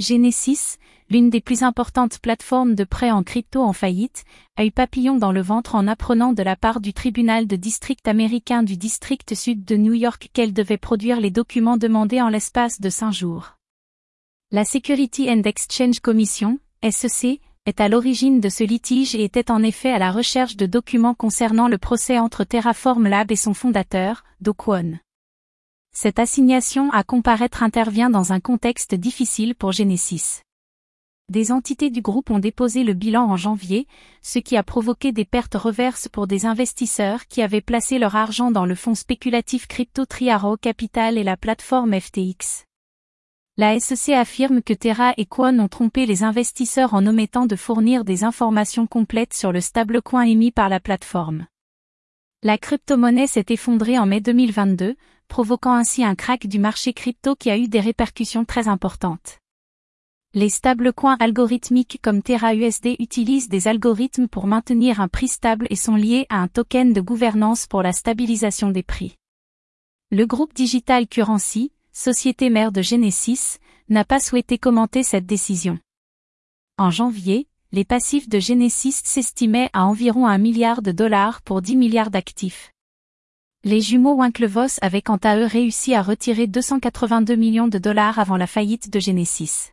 Genesis, l'une des plus importantes plateformes de prêt en crypto en faillite, a eu papillon dans le ventre en apprenant de la part du tribunal de district américain du district sud de New York qu'elle devait produire les documents demandés en l'espace de cinq jours. La Security and Exchange Commission, SEC, est à l'origine de ce litige et était en effet à la recherche de documents concernant le procès entre Terraform Lab et son fondateur, Do. Cette assignation à comparaître intervient dans un contexte difficile pour Genesis. Des entités du groupe ont déposé le bilan en janvier, ce qui a provoqué des pertes reverses pour des investisseurs qui avaient placé leur argent dans le fonds spéculatif Crypto Triaro Capital et la plateforme FTX. La SEC affirme que Terra et Kwon ont trompé les investisseurs en omettant de fournir des informations complètes sur le stablecoin émis par la plateforme. La crypto-monnaie s'est effondrée en mai 2022, provoquant ainsi un crack du marché crypto qui a eu des répercussions très importantes. Les stablecoins algorithmiques comme TerraUSD utilisent des algorithmes pour maintenir un prix stable et sont liés à un token de gouvernance pour la stabilisation des prix. Le groupe Digital Currency, société mère de Genesis, n'a pas souhaité commenter cette décision. En janvier, les passifs de Genesis s'estimaient à environ un milliard de dollars pour 10 milliards d'actifs. Les jumeaux Winklevoss avaient quant à eux réussi à retirer 282 millions de dollars avant la faillite de Genesis.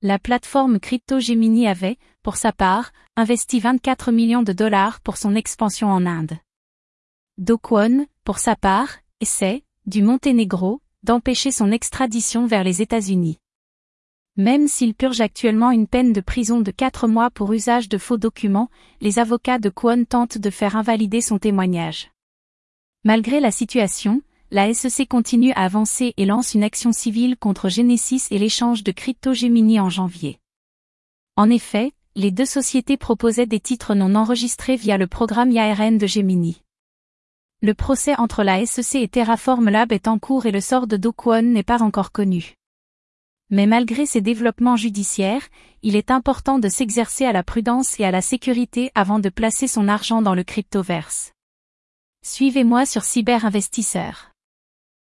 La plateforme Crypto Gemini avait, pour sa part, investi 24 millions de dollars pour son expansion en Inde. Dokwon, pour sa part, essaie, du Monténégro, d'empêcher son extradition vers les États-Unis. Même s'il purge actuellement une peine de prison de 4 mois pour usage de faux documents, les avocats de Kwon tentent de faire invalider son témoignage. Malgré la situation, la SEC continue à avancer et lance une action civile contre Genesis et l'échange de crypto Gemini en janvier. En effet, les deux sociétés proposaient des titres non enregistrés via le programme IARN de Gemini. Le procès entre la SEC et Terraform Lab est en cours et le sort de Do Kwon n'est pas encore connu. Mais malgré ces développements judiciaires, il est important de s'exercer à la prudence et à la sécurité avant de placer son argent dans le cryptoverse. Suivez-moi sur Cyberinvestisseur.